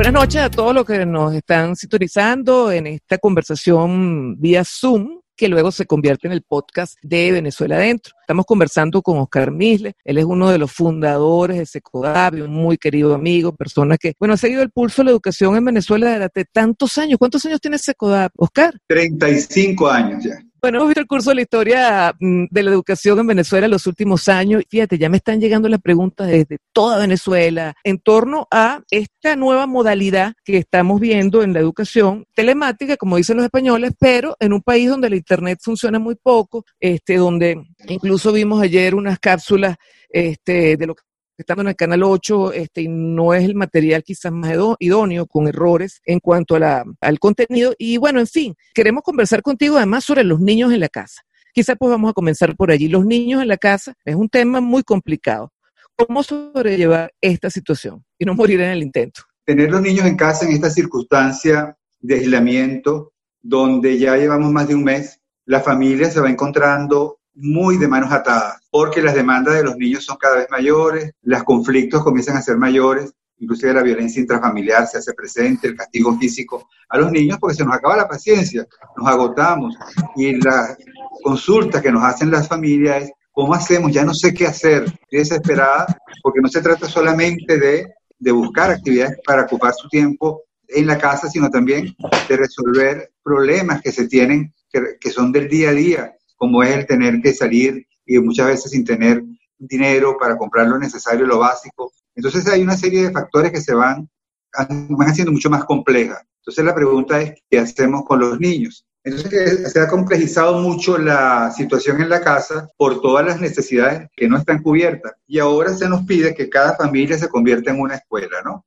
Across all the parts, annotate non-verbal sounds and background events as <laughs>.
Buenas noches a todos los que nos están sintonizando en esta conversación vía Zoom que luego se convierte en el podcast de Venezuela Adentro. Estamos conversando con Oscar Misle, él es uno de los fundadores de Secodab, un muy querido amigo, persona que, bueno, ha seguido el pulso de la educación en Venezuela durante tantos años. ¿Cuántos años tiene Secodab, Oscar? 35 años ya. Bueno, hemos visto el curso de la historia mm, de la educación en Venezuela en los últimos años. Fíjate, ya me están llegando las preguntas desde toda Venezuela en torno a esta nueva modalidad que estamos viendo en la educación telemática, como dicen los españoles, pero en un país donde la Internet funciona muy poco, este, donde incluso vimos ayer unas cápsulas este, de lo que estando en el canal 8 este, no es el material quizás más idóneo, con errores en cuanto a la, al contenido. Y bueno, en fin, queremos conversar contigo además sobre los niños en la casa. Quizás pues vamos a comenzar por allí. Los niños en la casa es un tema muy complicado. ¿Cómo sobrellevar esta situación y no morir en el intento? Tener los niños en casa en esta circunstancia de aislamiento, donde ya llevamos más de un mes, la familia se va encontrando muy de manos atadas, porque las demandas de los niños son cada vez mayores, los conflictos comienzan a ser mayores, inclusive la violencia intrafamiliar se hace presente, el castigo físico a los niños, porque se nos acaba la paciencia, nos agotamos. Y la consulta que nos hacen las familias es, ¿cómo hacemos? Ya no sé qué hacer. Estoy desesperada porque no se trata solamente de, de buscar actividades para ocupar su tiempo en la casa, sino también de resolver problemas que se tienen, que, que son del día a día como es el tener que salir y muchas veces sin tener dinero para comprar lo necesario, lo básico. Entonces hay una serie de factores que se van, van haciendo mucho más complejas. Entonces la pregunta es, ¿qué hacemos con los niños? Entonces se ha complejizado mucho la situación en la casa por todas las necesidades que no están cubiertas. Y ahora se nos pide que cada familia se convierta en una escuela, ¿no?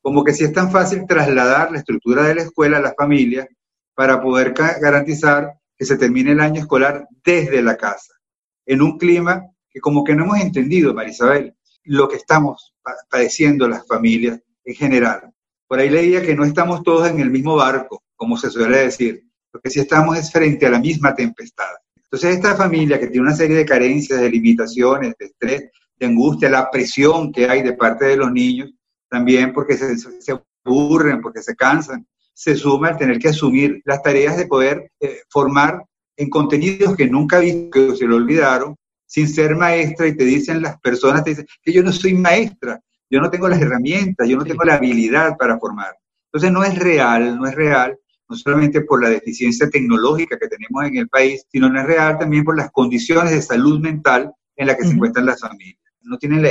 Como que si es tan fácil trasladar la estructura de la escuela a las familias para poder garantizar que se termine el año escolar desde la casa, en un clima que como que no hemos entendido, Marisabel, lo que estamos padeciendo las familias en general. Por ahí leía que no estamos todos en el mismo barco, como se suele decir, lo que sí estamos es frente a la misma tempestad. Entonces esta familia que tiene una serie de carencias, de limitaciones, de estrés, de angustia, la presión que hay de parte de los niños, también porque se, se aburren, porque se cansan, se suma el tener que asumir las tareas de poder eh, formar en contenidos que nunca visto, que se lo olvidaron, sin ser maestra y te dicen las personas, te dicen que yo no soy maestra, yo no tengo las herramientas, yo no tengo la habilidad para formar. Entonces no es real, no es real, no solamente por la deficiencia tecnológica que tenemos en el país, sino no es real también por las condiciones de salud mental en las que se encuentran las familias. No tienen la,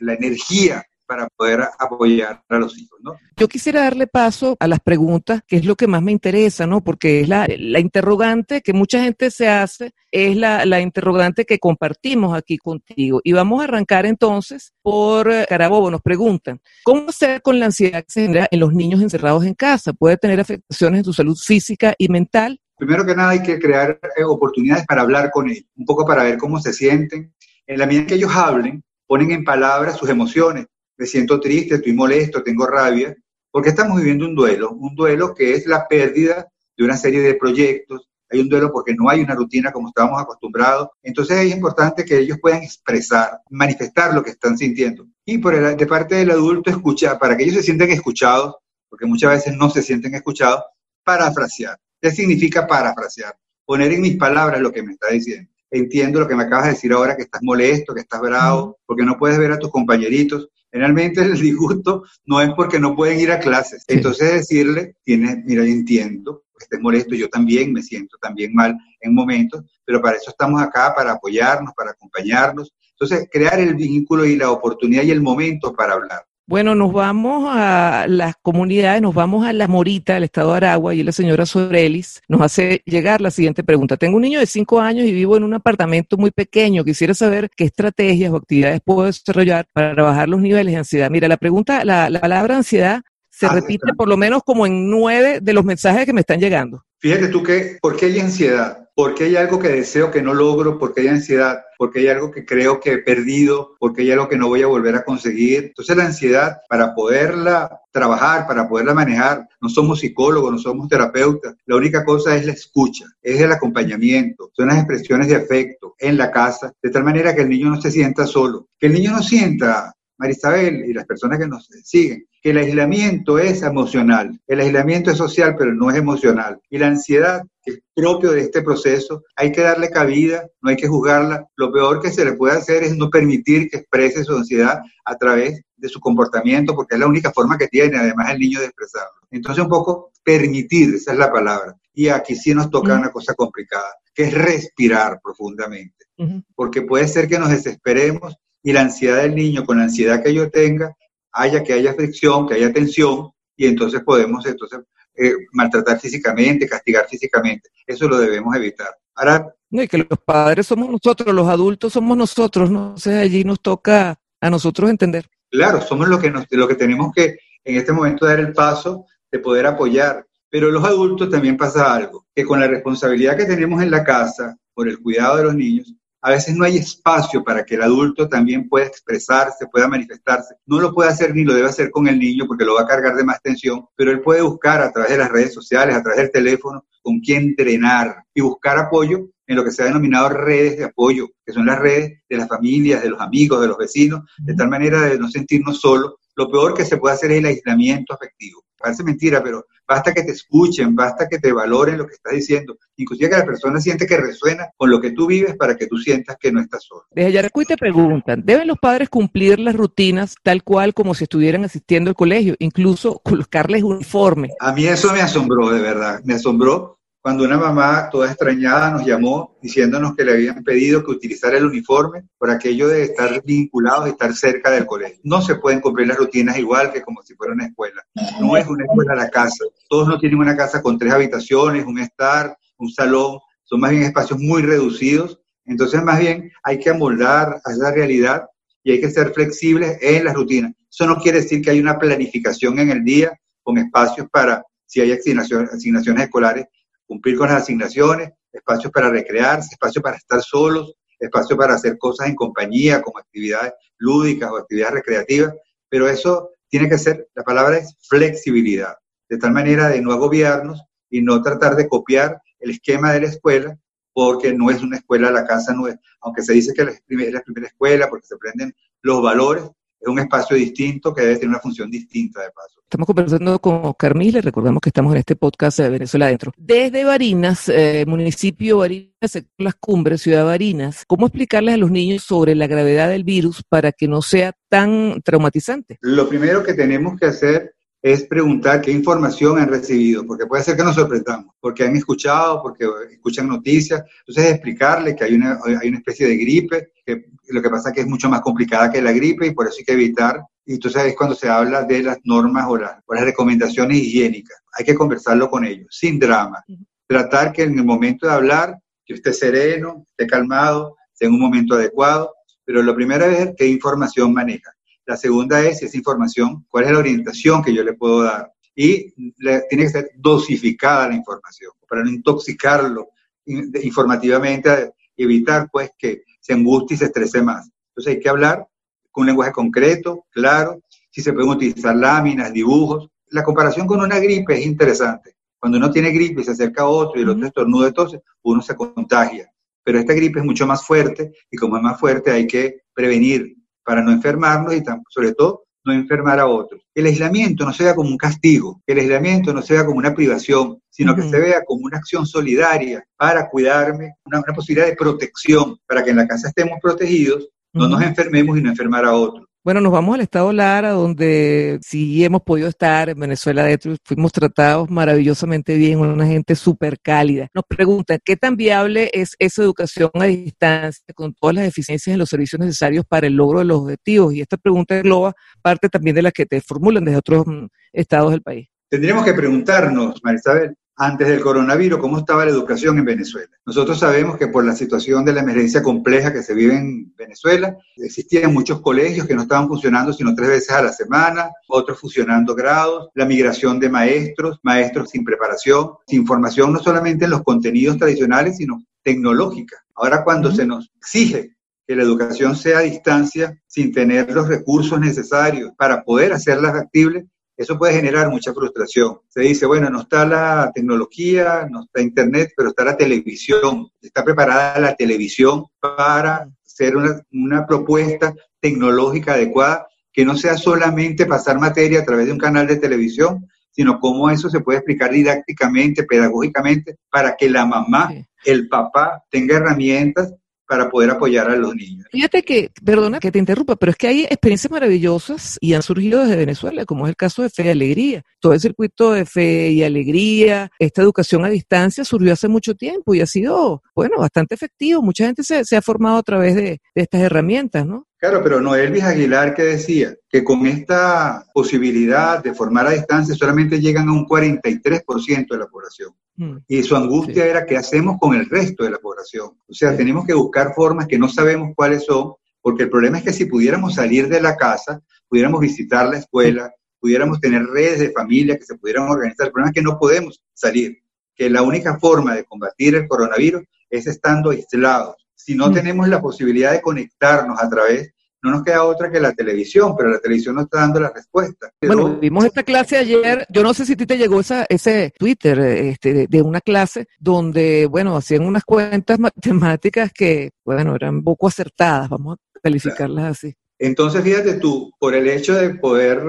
la energía para poder apoyar a los hijos, ¿no? Yo quisiera darle paso a las preguntas, que es lo que más me interesa, ¿no? Porque es la, la interrogante que mucha gente se hace, es la, la, interrogante que compartimos aquí contigo. Y vamos a arrancar entonces por eh, Carabobo, nos preguntan, ¿cómo hacer con la ansiedad que se genera en los niños encerrados en casa? ¿Puede tener afectaciones en su salud física y mental? Primero que nada hay que crear eh, oportunidades para hablar con ellos, un poco para ver cómo se sienten. En la medida que ellos hablen, ponen en palabras sus emociones me siento triste, estoy molesto, tengo rabia, porque estamos viviendo un duelo, un duelo que es la pérdida de una serie de proyectos, hay un duelo porque no hay una rutina como estábamos acostumbrados, entonces es importante que ellos puedan expresar, manifestar lo que están sintiendo. Y por el, de parte del adulto, escuchar, para que ellos se sientan escuchados, porque muchas veces no se sienten escuchados, parafrasear. ¿Qué significa parafrasear? Poner en mis palabras lo que me está diciendo. Entiendo lo que me acabas de decir ahora, que estás molesto, que estás bravo, porque no puedes ver a tus compañeritos. Generalmente el disgusto no es porque no pueden ir a clases. Entonces decirle, tiene, mira, yo entiendo que estés molesto, yo también me siento también mal en momentos, pero para eso estamos acá, para apoyarnos, para acompañarnos. Entonces, crear el vínculo y la oportunidad y el momento para hablar. Bueno, nos vamos a las comunidades, nos vamos a La Morita, el estado de Aragua, y la señora Sorelis nos hace llegar la siguiente pregunta. Tengo un niño de cinco años y vivo en un apartamento muy pequeño. Quisiera saber qué estrategias o actividades puedo desarrollar para bajar los niveles de ansiedad. Mira, la pregunta, la, la palabra ansiedad se ah, repite por lo menos como en nueve de los mensajes que me están llegando. Fíjate tú que, ¿por qué hay ansiedad? Porque hay algo que deseo que no logro, porque hay ansiedad, porque hay algo que creo que he perdido, porque hay algo que no voy a volver a conseguir. Entonces la ansiedad, para poderla trabajar, para poderla manejar, no somos psicólogos, no somos terapeutas, la única cosa es la escucha, es el acompañamiento, son las expresiones de afecto en la casa, de tal manera que el niño no se sienta solo, que el niño no sienta Marisabel y las personas que nos siguen, que el aislamiento es emocional, el aislamiento es social, pero no es emocional. Y la ansiedad, que es propio de este proceso, hay que darle cabida, no hay que juzgarla. Lo peor que se le puede hacer es no permitir que exprese su ansiedad a través de su comportamiento, porque es la única forma que tiene, además, el niño de expresarlo. Entonces, un poco permitir, esa es la palabra. Y aquí sí nos toca una cosa complicada, que es respirar profundamente. Porque puede ser que nos desesperemos y la ansiedad del niño con la ansiedad que yo tenga, haya que haya fricción, que haya tensión, y entonces podemos entonces eh, maltratar físicamente, castigar físicamente. Eso lo debemos evitar. Ahora, no, y que los padres somos nosotros, los adultos somos nosotros, ¿no? sé, allí nos toca a nosotros entender. Claro, somos lo que, nos, lo que tenemos que en este momento dar el paso de poder apoyar. Pero los adultos también pasa algo, que con la responsabilidad que tenemos en la casa por el cuidado de los niños, a veces no hay espacio para que el adulto también pueda expresarse, pueda manifestarse. No lo puede hacer ni lo debe hacer con el niño porque lo va a cargar de más tensión, pero él puede buscar a través de las redes sociales, a través del teléfono, con quién entrenar y buscar apoyo en lo que se ha denominado redes de apoyo, que son las redes de las familias, de los amigos, de los vecinos, de tal manera de no sentirnos solos. Lo peor que se puede hacer es el aislamiento afectivo. Parece mentira, pero basta que te escuchen, basta que te valoren lo que estás diciendo, inclusive que la persona siente que resuena con lo que tú vives para que tú sientas que no estás solo. Desde Yaracuy te preguntan, ¿deben los padres cumplir las rutinas tal cual como si estuvieran asistiendo al colegio, incluso colocarles uniforme? A mí eso me asombró, de verdad, me asombró cuando una mamá toda extrañada nos llamó diciéndonos que le habían pedido que utilizara el uniforme por aquello de estar vinculados y estar cerca del colegio. No se pueden cumplir las rutinas igual que como si fuera una escuela. No es una escuela la casa. Todos no tienen una casa con tres habitaciones, un estar, un salón. Son más bien espacios muy reducidos. Entonces, más bien hay que amoldar a esa realidad y hay que ser flexibles en las rutinas. Eso no quiere decir que hay una planificación en el día con espacios para, si hay asignaciones, asignaciones escolares, cumplir con las asignaciones, espacios para recrearse, espacio para estar solos, espacio para hacer cosas en compañía, como actividades lúdicas o actividades recreativas, pero eso tiene que ser, la palabra es flexibilidad, de tal manera de no agobiarnos y no tratar de copiar el esquema de la escuela, porque no es una escuela, la casa no es, aunque se dice que es la primera escuela porque se aprenden los valores, es un espacio distinto que debe tener una función distinta de paso. Estamos conversando con Oscar le recordamos que estamos en este podcast de Venezuela Adentro. Desde Barinas, eh, municipio Barinas, Las Cumbres, Ciudad Barinas, ¿cómo explicarles a los niños sobre la gravedad del virus para que no sea tan traumatizante? Lo primero que tenemos que hacer es preguntar qué información han recibido, porque puede ser que nos sorprendamos, porque han escuchado, porque escuchan noticias. Entonces, explicarle que hay una, hay una especie de gripe, que lo que pasa es que es mucho más complicada que la gripe y por eso hay que evitar. Y entonces es cuando se habla de las normas o las, recomendaciones higiénicas. Hay que conversarlo con ellos, sin drama. Tratar que en el momento de hablar, que esté sereno, esté calmado, sea en un momento adecuado. Pero lo primero es ver qué información maneja. La segunda es, si esa información, cuál es la orientación que yo le puedo dar. Y tiene que ser dosificada la información, para no intoxicarlo informativamente y evitar pues que se angustie y se estrese más. Entonces hay que hablar con un lenguaje concreto, claro, si se pueden utilizar láminas, dibujos. La comparación con una gripe es interesante. Cuando uno tiene gripe y se acerca a otro y el otro estornuda, entonces uno se contagia. Pero esta gripe es mucho más fuerte y como es más fuerte hay que prevenir para no enfermarnos y sobre todo no enfermar a otros. El aislamiento no se vea como un castigo, el aislamiento no se vea como una privación, sino que se vea como una acción solidaria para cuidarme, una, posibilidad de protección, para que en la casa estemos protegidos, no nos enfermemos y no enfermar a otros. Bueno, nos vamos al estado Lara, donde sí hemos podido estar en Venezuela adentro, fuimos tratados maravillosamente bien, una gente súper cálida. Nos preguntan, ¿qué tan viable es esa educación a distancia con todas las deficiencias en los servicios necesarios para el logro de los objetivos? Y esta pregunta engloba parte también de la que te formulan desde otros mm, estados del país. Tendríamos que preguntarnos, Marisabel, antes del coronavirus, cómo estaba la educación en Venezuela. Nosotros sabemos que por la situación de la emergencia compleja que se vive en Venezuela, existían muchos colegios que no estaban funcionando sino tres veces a la semana, otros fusionando grados, la migración de maestros, maestros sin preparación, sin formación no solamente en los contenidos tradicionales, sino tecnológica. Ahora cuando se nos exige que la educación sea a distancia sin tener los recursos necesarios para poder hacerla factible, eso puede generar mucha frustración. Se dice, bueno, no está la tecnología, no está Internet, pero está la televisión. Está preparada la televisión para ser una, una propuesta tecnológica adecuada que no sea solamente pasar materia a través de un canal de televisión, sino cómo eso se puede explicar didácticamente, pedagógicamente, para que la mamá, el papá tenga herramientas para poder apoyar a los niños. Fíjate que, perdona que te interrumpa, pero es que hay experiencias maravillosas y han surgido desde Venezuela, como es el caso de Fe y Alegría. Todo el circuito de Fe y Alegría, esta educación a distancia surgió hace mucho tiempo y ha sido, bueno, bastante efectivo. Mucha gente se, ha formado a través de, de estas herramientas, ¿no? Claro, pero Noelvis Aguilar que decía que con esta posibilidad de formar a distancia solamente llegan a un 43% de la población. Mm. Y su angustia sí. era qué hacemos con el resto de la población. O sea, sí. tenemos que buscar formas que no sabemos cuáles son, porque el problema es que si pudiéramos salir de la casa, pudiéramos visitar la escuela, pudiéramos tener redes de familia que se pudieran organizar. El problema es que no podemos salir, que la única forma de combatir el coronavirus es estando aislados si no mm. tenemos la posibilidad de conectarnos a través, no nos queda otra que la televisión, pero la televisión no está dando la respuesta. Bueno, vimos esta clase ayer, yo no sé si a ti te llegó esa, ese Twitter este, de, una clase donde, bueno, hacían unas cuentas matemáticas que, bueno, eran poco acertadas, vamos a calificarlas claro. así. Entonces, fíjate tú, por el hecho de poder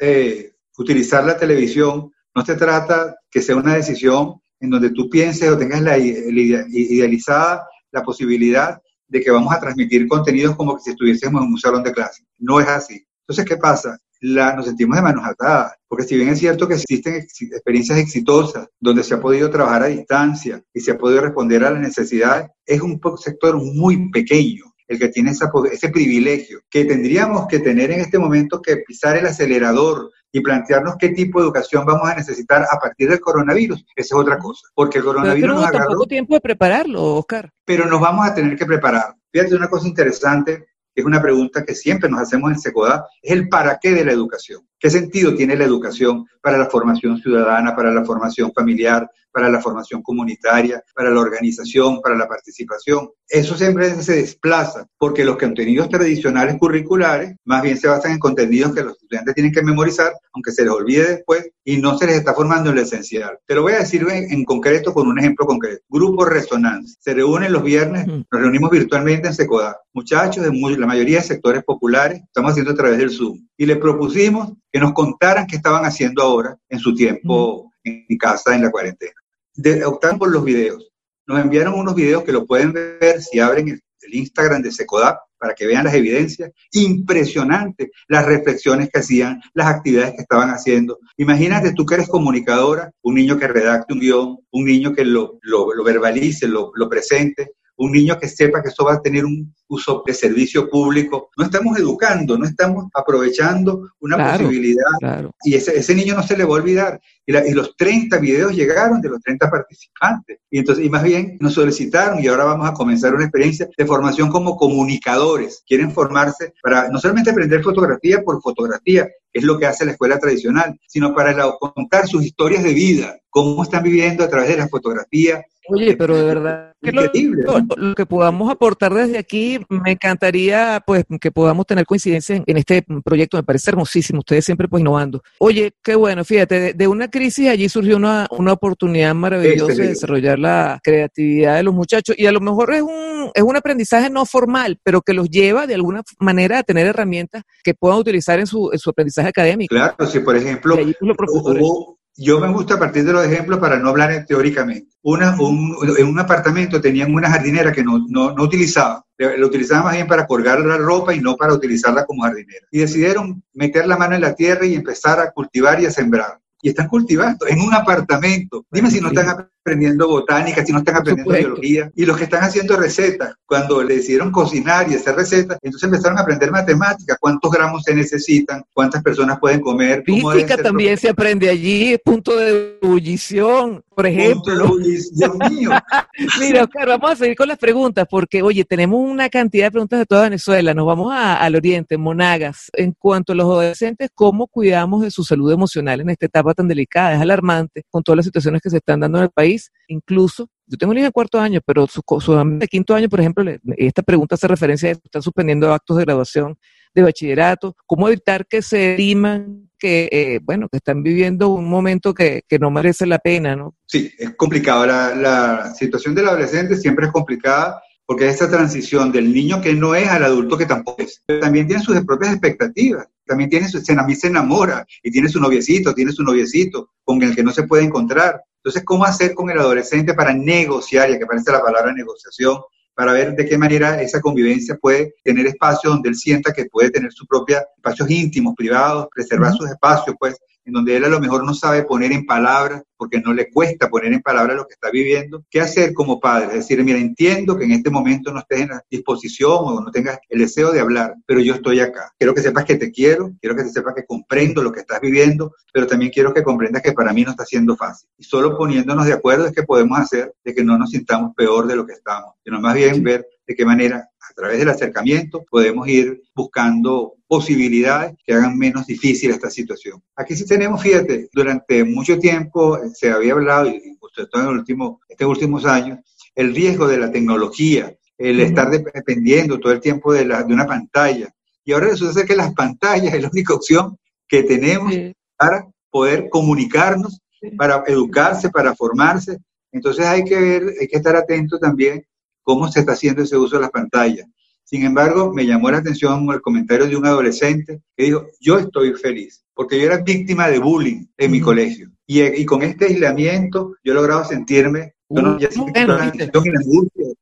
eh, utilizar la televisión, no se trata que sea una decisión en donde tú pienses o tengas la, la idealizada la posibilidad de que vamos a transmitir contenidos como que si estuviésemos en un salón de clase. No es así. Entonces, ¿qué pasa? La, nos sentimos de manos atadas, porque si bien es cierto que existen ex, experiencias exitosas donde se ha podido trabajar a distancia y se ha podido responder a las necesidades, es un sector muy pequeño el que tiene ese privilegio, que tendríamos que tener en este momento que pisar el acelerador y plantearnos qué tipo de educación vamos a necesitar a partir del coronavirus. Esa es otra cosa, porque el coronavirus pero, pero nos agarró, tiempo de prepararlo, Oscar. Pero nos vamos a tener que preparar. Fíjate una cosa interesante, que es una pregunta que siempre nos hacemos en Secodá, es el para qué de la educación. ¿Qué sentido tiene la educación para la formación ciudadana, para la formación familiar, para la formación comunitaria, para la organización, para la participación? Eso siempre se desplaza porque los contenidos tradicionales curriculares más bien se basan en contenidos que los estudiantes tienen que memorizar, aunque se les olvide después y no se les está formando en lo esencial. Te lo voy a decir en, en concreto con un ejemplo concreto. Grupo Resonancia. Se reúnen los viernes, nos reunimos virtualmente en Secodá. Muchachos de muy, la mayoría de sectores populares, estamos haciendo a través del Zoom. Y les propusimos que nos contaran qué estaban haciendo ahora en su tiempo en casa en la cuarentena. De, optaron por los videos. Nos enviaron unos videos que lo pueden ver si abren el, el Instagram de Secodap para que vean las evidencias. Impresionante las reflexiones que hacían, las actividades que estaban haciendo. Imagínate tú que eres comunicadora, un niño que redacte un guion, un niño que lo, lo, lo verbalice, lo, lo presente, un niño que sepa que eso va a tener un uso de servicio público. No estamos educando, no estamos aprovechando una claro, posibilidad. Claro. Y ese, ese, niño no se le va a olvidar. Y, la, y, los 30 videos llegaron de los 30 participantes. Y entonces, y más bien nos solicitaron y ahora vamos a comenzar una experiencia de formación como comunicadores. Quieren formarse para no solamente aprender fotografía por fotografía, que es lo que hace la escuela tradicional, sino para la, contar sus historias de vida, cómo están viviendo a través de la fotografía, Oye, pero de verdad que lo, lo, lo, que podamos aportar desde aquí, me encantaría pues que podamos tener coincidencia en, en, este proyecto, me parece hermosísimo, ustedes siempre pues innovando. Oye, qué bueno, fíjate, de, de una crisis allí surgió una, una oportunidad maravillosa de desarrollar la creatividad de los muchachos y a lo mejor es un, es un aprendizaje no formal, pero que los lleva de alguna manera a tener herramientas que puedan utilizar en su, en su aprendizaje académico. Claro, si por ejemplo, pues, hubo, yo me gusta partir de los ejemplos para no hablar teóricamente. Una, un, en un apartamento tenían una jardinera que no, no, no utilizaba. Lo utilizaban más bien para colgar la ropa y no para utilizarla como jardinera. Y decidieron meter la mano en la tierra y empezar a cultivar y a sembrar. Y están cultivando en un apartamento. Dime si no están aprendiendo botánica, si no están aprendiendo biología, y los que están haciendo recetas, cuando le decidieron cocinar y hacer recetas, entonces empezaron a aprender matemáticas, cuántos gramos se necesitan, cuántas personas pueden comer. Física también se aprende allí, punto de ebullición, por ejemplo. Dios mío. <laughs> Mira, Oscar, vamos a seguir con las preguntas, porque, oye, tenemos una cantidad de preguntas de toda Venezuela. Nos vamos al oriente, Monagas. En cuanto a los adolescentes, ¿cómo cuidamos de su salud emocional en esta etapa tan delicada? Es alarmante con todas las situaciones que se están dando en el país. Incluso, yo tengo un hijo de cuarto año, pero su, su de quinto año, por ejemplo, esta pregunta hace referencia a están suspendiendo actos de graduación de bachillerato, cómo evitar que se riman que, eh, bueno, que están viviendo un momento que, que, no merece la pena, ¿no? Sí, es complicado. La, situación del adolescente siempre es complicada porque es esa transición del niño que no es al adulto que tampoco es. También tiene sus propias expectativas, también tiene su, mí se enamora y tiene su noviecito, tiene su noviecito con el que no se puede encontrar. Entonces, ¿cómo hacer con el adolescente para negociar, ya que aparece la palabra negociación, para ver de qué manera esa convivencia puede tener espacio donde él sienta que puede tener sus propios espacios íntimos, privados, preservar sus espacios, pues, en donde él a lo mejor no sabe poner en palabras, porque no le cuesta poner en palabras lo que está viviendo, ¿qué hacer como padre? Es decir, mira, entiendo que en este momento no estés en la disposición o no tengas el deseo de hablar, pero yo estoy acá. Quiero que sepas que te quiero, quiero que te sepas que comprendo lo que estás viviendo, pero también quiero que comprendas que para mí no está siendo fácil. Y solo poniéndonos de acuerdo es que podemos hacer de que no nos sintamos peor de lo que estamos, sino más bien ver de qué manera a través del acercamiento podemos ir buscando posibilidades que hagan menos difícil esta situación. Aquí sí tenemos, fíjate, durante mucho tiempo se había hablado, y todo en el último, estos últimos años, el riesgo de la tecnología, el estar dependiendo todo el tiempo de, la, de una pantalla. Y ahora resulta ser que las pantallas <laughs> es la única opción que tenemos para poder comunicarnos, para educarse, para formarse. Entonces hay que ver, hay que estar atento también cómo se está haciendo ese uso de las pantallas. Sin embargo, me llamó la atención el comentario de un adolescente que dijo, yo estoy feliz, porque yo era víctima de bullying en mi colegio. Y, y, con este aislamiento yo he logrado sentirme, yo no, ya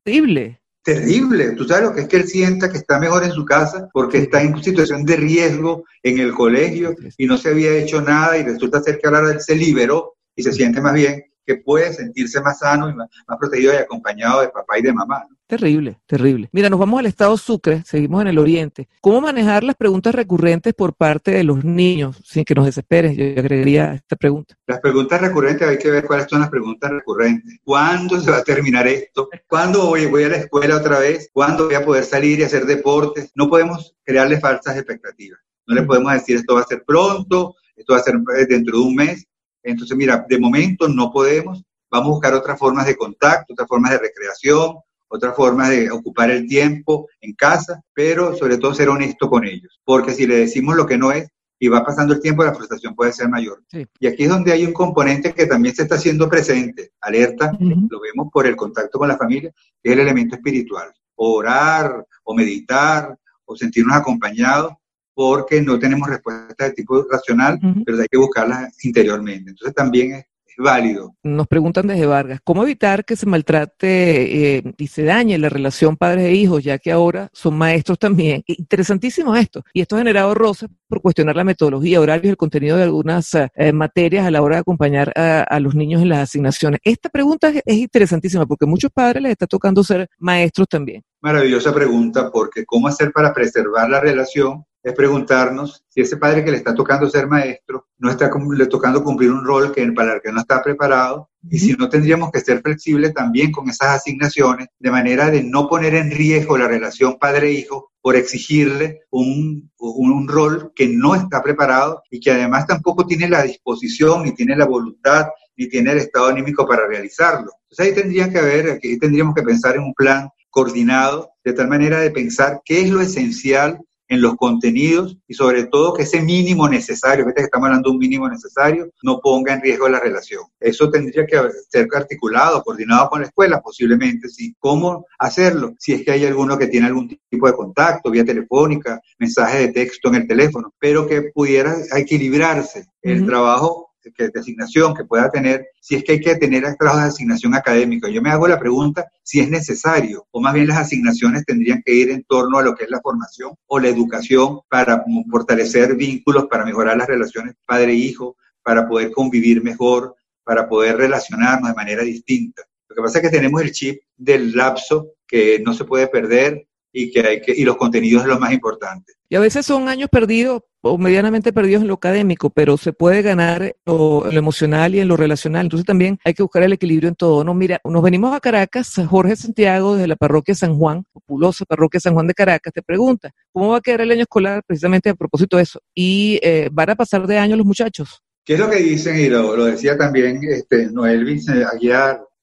terrible. Terrible. Tú sabes lo que es que él sienta que está mejor en su casa porque está en situación de riesgo en el colegio y no se había hecho nada y resulta ser que ahora él se liberó y se siente más bien que puede sentirse más sano y más, protegido y acompañado de papá y de mamá. Terrible, terrible. Mira, nos vamos al estado Sucre, seguimos en el oriente. ¿Cómo manejar las preguntas recurrentes por parte de los niños sin que nos desesperes? Yo agregaría esta pregunta. Las preguntas recurrentes hay que ver cuáles son las preguntas recurrentes. ¿Cuándo se va a terminar esto? ¿Cuándo voy, voy a la escuela otra vez? ¿Cuándo voy a poder salir y hacer deportes? No podemos crearle falsas expectativas. No le podemos decir esto va a ser pronto, esto va a ser dentro de un mes. Entonces, mira, de momento no podemos, vamos a buscar otras formas de contacto, otras formas de recreación, otras formas de ocupar el tiempo en casa, pero sobre todo ser honesto con ellos, porque si le decimos lo que no es y va pasando el tiempo, la frustración puede ser mayor. Y aquí es donde hay un componente que también se está haciendo presente, alerta, lo vemos por el contacto con la familia, que es el elemento espiritual, orar o meditar o sentirnos acompañados porque no tenemos respuesta de tipo racional, pero hay que buscarlas interiormente. Entonces también es, válido. Nos preguntan desde Vargas, ¿cómo evitar que se maltrate eh, y se dañe la relación padres e hijos, ya que ahora son maestros también? <laughs> Interesantísimo esto. Y esto ha generado rosas por cuestionar la metodología, horarios y el contenido de algunas eh, materias a la hora de acompañar a, los niños en las asignaciones. Esta pregunta es, es interesantísima porque a muchos padres les está tocando ser maestros también. Maravillosa pregunta, porque ¿cómo hacer para preservar la relación es preguntarnos si ese padre que le está tocando ser maestro no está le tocando cumplir un rol que, para el que no está preparado y si no tendríamos que ser flexibles también con esas asignaciones de manera de no poner en riesgo la relación padre-hijo por exigirle un, un, rol que no está preparado y que además tampoco tiene la disposición, ni tiene la voluntad, ni tiene el estado anímico para realizarlo. Entonces ahí tendría que haber, aquí tendríamos que pensar en un plan coordinado, de tal manera de pensar qué es lo esencial en los contenidos y sobre todo que ese mínimo necesario, que estamos hablando de un mínimo necesario, no ponga en riesgo la relación. Eso tendría que ser articulado, coordinado con la escuela, posiblemente, sí. ¿Cómo hacerlo? Si es que hay alguno que tiene algún tipo de contacto, vía telefónica, mensaje de texto en el teléfono, pero que pudiera equilibrarse el trabajo que, de que pueda tener, si es que hay que tener trabajos de asignación académica. Yo me hago la pregunta si es necesario, o más bien las asignaciones tendrían que ir en torno a lo que es la formación o la educación para fortalecer vínculos, para mejorar las relaciones padre-hijo, para poder convivir mejor, para poder relacionarnos de manera distinta. Lo que pasa es que tenemos el chip del lapso que no se puede perder y que hay que y los contenidos es lo más importante. Y a veces son años perdidos o medianamente perdidos en lo académico, pero se puede ganar en lo, emocional y en lo relacional. Entonces también hay que buscar el equilibrio en todo. No, mira, nos venimos a Caracas, Jorge Santiago desde la parroquia San Juan, populosa parroquia San Juan de Caracas, te pregunta, ¿cómo va a quedar el año escolar precisamente a propósito de eso? ¿Y eh, van a pasar de año los muchachos? ¿Qué es lo que dicen? Y lo, lo decía también este, Noel Vince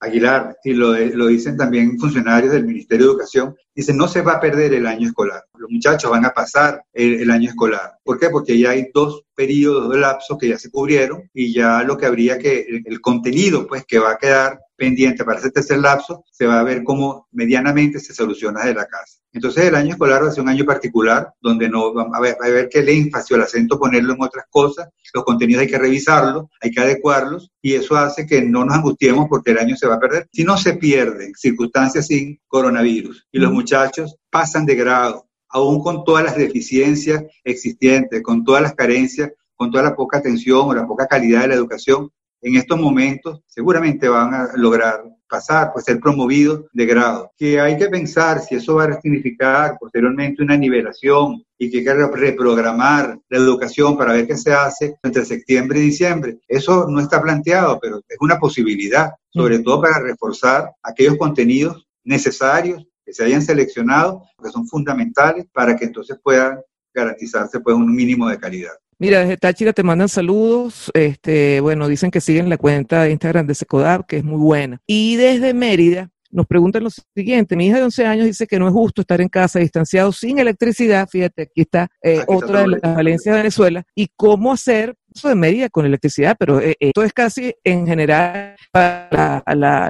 Aguilar, y lo, lo, dicen también funcionarios del Ministerio de Educación, dicen no se va a perder el año escolar, los muchachos van a pasar el, año escolar. ¿Por qué? Porque ya hay dos periodos de lapsos que ya se cubrieron y ya lo que habría que, el contenido pues que va a quedar pendiente para ese tercer lapso, se va a ver cómo medianamente se soluciona de la casa. Entonces el año escolar va a ser un año particular donde no va a ver, va a ver que el énfasis o el acento ponerlo en otras cosas, los contenidos hay que revisarlos, hay que adecuarlos y eso hace que no nos angustiemos porque el año se va a perder. Si no se pierden circunstancias sin coronavirus y los muchachos pasan de grado, aún con todas las deficiencias existentes, con todas las carencias, con toda la poca atención o la poca calidad de la educación, en estos momentos seguramente van a lograr pasar, pues ser promovidos de grado. Que hay que pensar si eso va a significar posteriormente una nivelación y que hay que reprogramar la educación para ver qué se hace entre septiembre y diciembre. Eso no está planteado, pero es una posibilidad, sobre todo para reforzar aquellos contenidos necesarios que se hayan seleccionado, que son fundamentales para que entonces puedan garantizarse pues un mínimo de calidad. Mira, desde Táchira te mandan saludos. Este, bueno, dicen que siguen la cuenta de Instagram de Secodab, que es muy buena. Y desde Mérida nos preguntan lo siguiente. Mi hija de 11 años dice que no es justo estar en casa distanciado sin electricidad. Fíjate, aquí está eh, Aquí está otra de las valencias de Venezuela. ¿Y cómo hacer de Mérida con electricidad? Pero eh, esto es casi en general para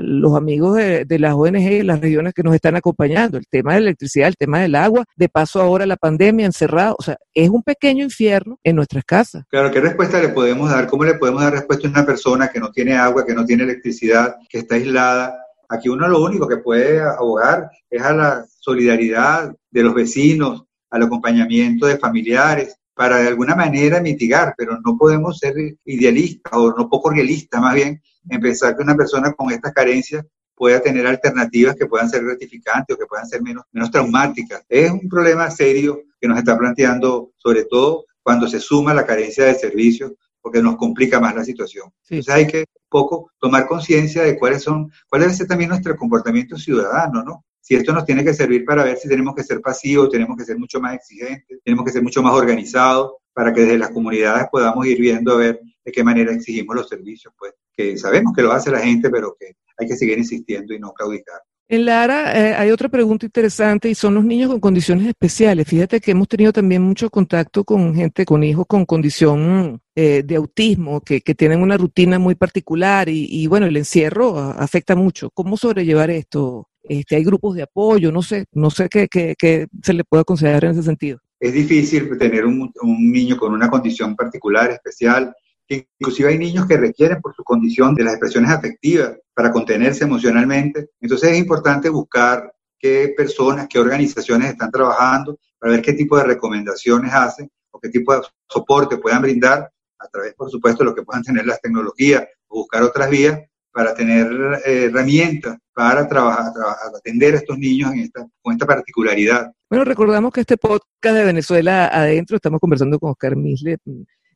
los amigos de, de las ONG y las regiones que nos están acompañando. El tema de la electricidad, el tema del agua. De paso ahora la pandemia encerrado. O sea, es un pequeño infierno en nuestras casas. Claro, ¿qué respuesta le podemos dar? ¿Cómo le podemos dar respuesta a una persona que no tiene agua, que no tiene electricidad, que está aislada? Aquí uno lo único que puede abogar es a la solidaridad de los vecinos, al acompañamiento de familiares, para de alguna manera mitigar, pero no podemos ser idealistas o no poco realistas, más bien, en pensar que una persona con estas carencias pueda tener alternativas que puedan ser gratificantes o que puedan ser menos, menos traumáticas. Es un problema serio que nos está planteando, sobre todo cuando se suma la carencia de servicios, porque nos complica más la situación. Sí. Entonces hay que un poco tomar conciencia de cuáles son, cuál debe ser también nuestro comportamiento ciudadano, ¿no? Si esto nos tiene que servir para ver si tenemos que ser pasivos, tenemos que ser mucho más exigentes, tenemos que ser mucho más organizados, para que desde las comunidades podamos ir viendo a ver de qué manera exigimos los servicios, pues, que sabemos que lo hace la gente, pero que hay que seguir insistiendo y no claudicar. En Lara eh, hay otra pregunta interesante y son los niños con condiciones especiales. Fíjate que hemos tenido también mucho contacto con gente, con hijos con condición eh, de autismo, que, tienen una rutina muy particular y, bueno, el encierro afecta mucho. ¿Cómo sobrellevar esto? Este, hay grupos de apoyo, no sé, no sé qué, se le puede considerar en ese sentido. Es difícil tener un, un niño con una condición particular, especial, inclusive hay niños que requieren por su condición de las expresiones afectivas para contenerse emocionalmente. Entonces es importante buscar qué personas, qué organizaciones están trabajando para ver qué tipo de recomendaciones hacen o qué tipo de soporte puedan brindar a través, por supuesto, de lo que puedan tener las tecnologías o buscar otras vías para tener eh, herramientas para trabajar, atender a estos niños en esta, con esta particularidad. Bueno, recordamos que este podcast de Venezuela Adentro, estamos conversando con Oscar Misle,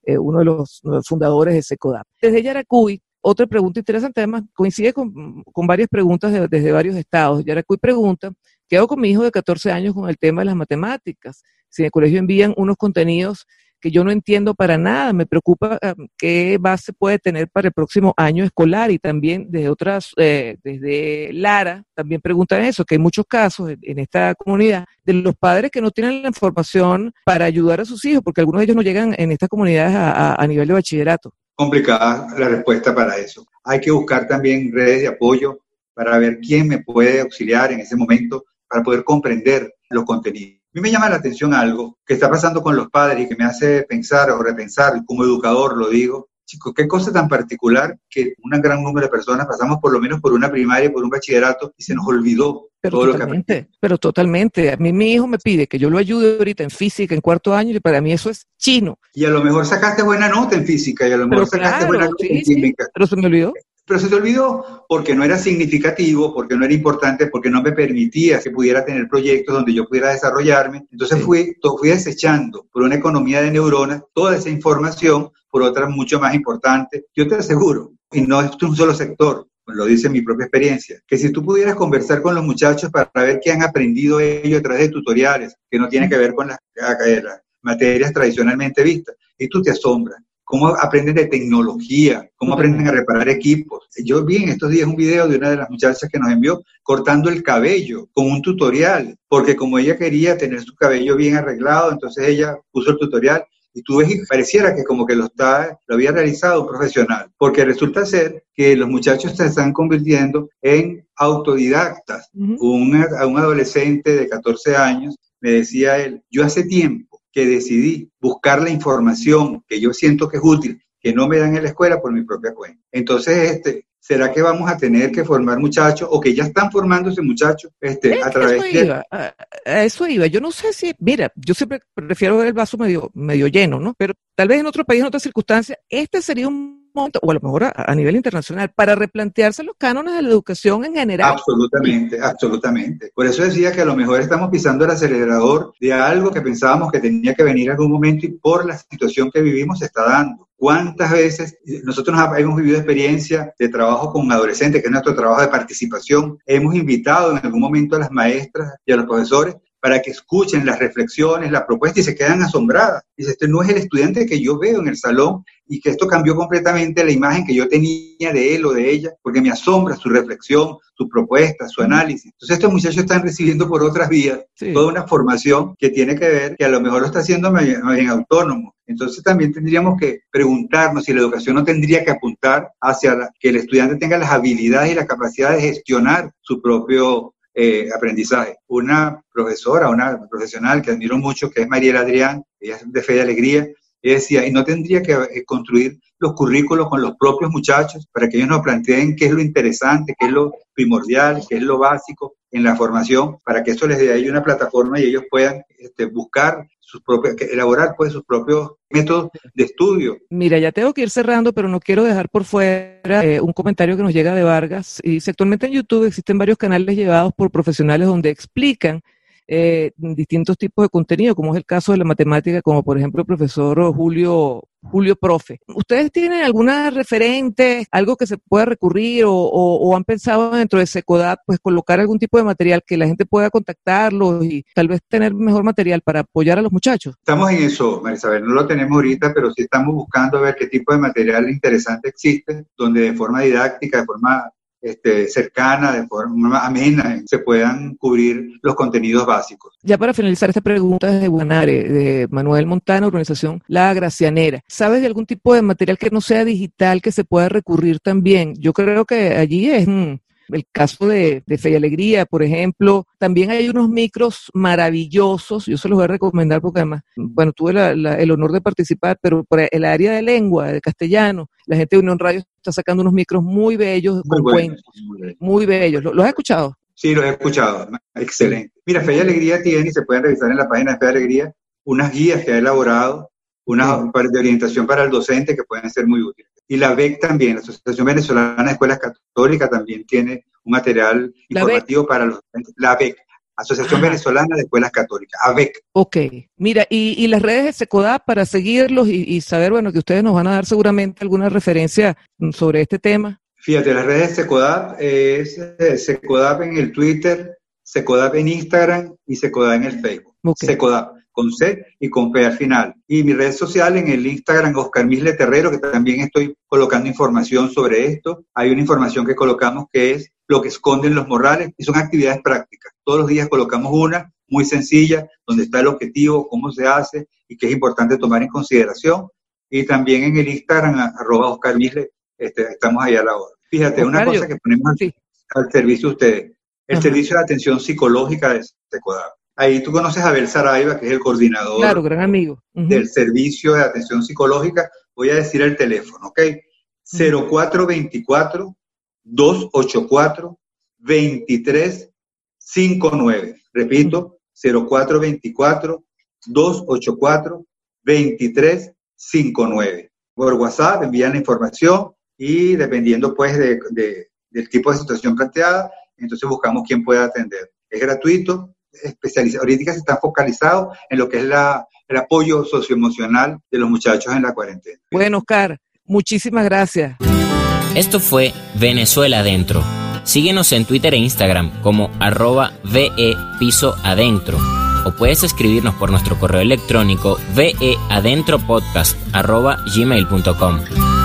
eh, uno de los, fundadores de SECODAP. Desde Yaracuy, otra pregunta interesante, además coincide con, con varias preguntas de, desde varios estados. Yaracuy pregunta, ¿qué hago con mi hijo de 14 años con el tema de las matemáticas? Si en el colegio envían unos contenidos que yo no entiendo para nada, me preocupa um, qué base puede tener para el próximo año escolar y también desde otras, eh, desde Lara, también preguntan eso, que hay muchos casos en, esta comunidad de los padres que no tienen la información para ayudar a sus hijos, porque algunos de ellos no llegan en estas comunidades a, a nivel de bachillerato complicada la respuesta para eso. Hay que buscar también redes de apoyo para ver quién me puede auxiliar en ese momento para poder comprender los contenidos. A mí me llama la atención algo que está pasando con los padres y que me hace pensar o repensar, como educador lo digo, chicos, qué cosa tan particular que un gran número de personas pasamos por lo menos por una primaria y por un bachillerato y se nos olvidó Pero todo lo que totalmente, pero totalmente. A mí mi hijo me pide que yo lo ayude ahorita en física en cuarto año y para mí eso es chino. Y a lo mejor sacaste buena nota en física y a lo Pero mejor sacaste claro, buena nota sí, en sí. química. Pero se me olvidó. Pero se te olvidó porque no era significativo, porque no era importante, porque no me permitía que pudiera tener proyectos donde yo pudiera desarrollarme. Entonces Sí. fui, fui desechando por una economía de neuronas toda esa información por otra mucho más importante. Yo te aseguro, y no es un solo sector, lo dice mi propia experiencia, que si tú pudieras conversar con los muchachos para ver qué han aprendido ellos a través de tutoriales, que no tienen que ver con las, las materias tradicionalmente vistas, y tú te asombras cómo aprenden de tecnología, cómo aprenden a reparar equipos. Yo vi en estos días un video de una de las muchachas que nos envió cortando el cabello con un tutorial, porque como ella quería tener su cabello bien arreglado, entonces ella puso el tutorial y tú ves y pareciera que como que lo, está, lo había realizado un profesional, porque resulta ser que los muchachos se están convirtiendo en autodidactas. Ujú. Un, a un adolescente de 14 años me decía él, yo hace tiempo que decidí buscar la información que yo siento que es útil, que no me dan en la escuela por mi propia cuenta. Entonces, este, ¿será que vamos a tener que formar muchachos o que ya están formándose muchachos este, Es a través eso de... iba, a, a eso iba. Yo no sé si, mira, yo siempre prefiero ver el vaso medio, medio lleno, ¿no? Pero tal vez en otro país, en otra circunstancia, este sería un momento, o a lo mejor a, a nivel internacional, para replantearse los cánones de la educación en general. Absolutamente, absolutamente. Por eso decía que a lo mejor estamos pisando el acelerador de algo que pensábamos que tenía que venir en algún momento y por la situación que vivimos se está dando. ¿Cuántas veces nosotros nos hemos vivido experiencia de trabajo con adolescentes, que es nuestro trabajo de participación? Hemos invitado en algún momento a las maestras y a los profesores para que escuchen las reflexiones, las propuestas y se quedan asombradas. Dice, este no es el estudiante que yo veo en el salón y que esto cambió completamente la imagen que yo tenía de él o de ella, porque me asombra su reflexión, su propuesta, su análisis. Entonces estos muchachos están recibiendo por otras vías Sí. toda una formación que tiene que ver, que a lo mejor lo está haciendo bien autónomo. Entonces también tendríamos que preguntarnos si la educación no tendría que apuntar hacia la- que el estudiante tenga las habilidades y la capacidad de gestionar su propio eh, aprendizaje. Una profesora, una profesional que admiro mucho, que es Mariela Adrián, ella es de Fe y Alegría, ella decía, y no tendría que eh, construir los currículos con los propios muchachos para que ellos nos planteen qué es lo interesante, qué es lo primordial, qué es lo básico en la formación, para que eso les dé a ellos una plataforma y ellos puedan este, buscar sus propios, que- elaborar pues sus propios métodos de estudio. Mira, ya tengo que ir cerrando, pero no quiero dejar por fuera eh, un comentario que nos llega de Vargas. Y actualmente en YouTube existen varios canales llevados por profesionales donde explican eh, distintos tipos de contenido, como es el caso de la matemática, como por ejemplo el profesor Julio, Julio Profe. ¿Ustedes tienen alguna referente, algo que se pueda recurrir o, o- han pensado dentro de Secodap, pues colocar algún tipo de material que la gente pueda contactarlos y tal vez tener mejor material para apoyar a los muchachos? Estamos en eso, Marisabel, no lo tenemos ahorita, pero sí estamos buscando a ver qué tipo de material interesante existe, donde de forma didáctica, de forma este, cercana, de forma amena, se puedan cubrir los contenidos básicos. Ya para finalizar esta pregunta de Guanare, de Manuel Montana, organización La Gracianera. ¿Sabes de algún tipo de material que no sea digital que se pueda recurrir también? Yo creo que allí es el caso de, de Fe y Alegría, por ejemplo. También hay unos micros maravillosos, yo se los voy a recomendar porque además, bueno, tuve la- la- el honor de participar, pero por el área de lengua, de castellano, la gente de Unión Radio está sacando unos micros muy bellos, Muy con bueno, cuentos, muy bellos. ¿Lo- ¿Los has escuchado? Sí, los he escuchado. Excelente. Mira, Fe y Alegría tiene, y se pueden revisar en la página de Fe y Alegría, unas guías que ha elaborado, una de orientación para el docente que pueden ser muy útiles. Y la BEC también, la Asociación Venezolana de Escuelas Católicas, también tiene un material La informativo para los. La BEC, Asociación. Venezolana de Escuelas Católicas, ABEC. Ok, mira, y, y las redes de Secodap para seguirlos y, y saber, bueno, que ustedes nos van a dar seguramente alguna referencia sobre este tema. Fíjate, las redes de Secodap es eh, Secodap en el Twitter, Secodap en Instagram y Secodap en el Facebook. Ok. Secodap, con C y con P al final. Y mi red social en el Instagram, Oscar Misle Terrero, que también estoy colocando información sobre esto. Hay una información que colocamos que es lo que esconden los morrales y son actividades prácticas. Todos los días colocamos una muy sencilla, donde está el objetivo, cómo se hace y que es importante tomar en consideración. Y también en el Instagram, arroba Oscar Misle, este, estamos ahí a la hora. Fíjate, una cosa yo- que ponemos al, Sí. al servicio de ustedes, el Ajá. servicio de atención psicológica de Secodap. Ahí tú conoces a Abel Saraiva, que es el coordinador Claro, gran amigo. Ujú. del servicio de atención psicológica. Voy a decir el teléfono, ¿ok? 0424 284 23 2359. Repito, 0424-284-2359. Por WhatsApp envían la información y dependiendo pues de, del tipo de situación planteada, entonces buscamos quién pueda atender. Es gratuito, especializado. Ahorita se está focalizado en lo que es la, el apoyo socioemocional de los muchachos en la cuarentena. Bueno, Oscar, muchísimas gracias. Esto fue Venezuela Adentro. Síguenos en Twitter e Instagram como arroba VE Piso Adentro. O puedes escribirnos por nuestro correo electrónico veadentropodcast arroba gmail.com.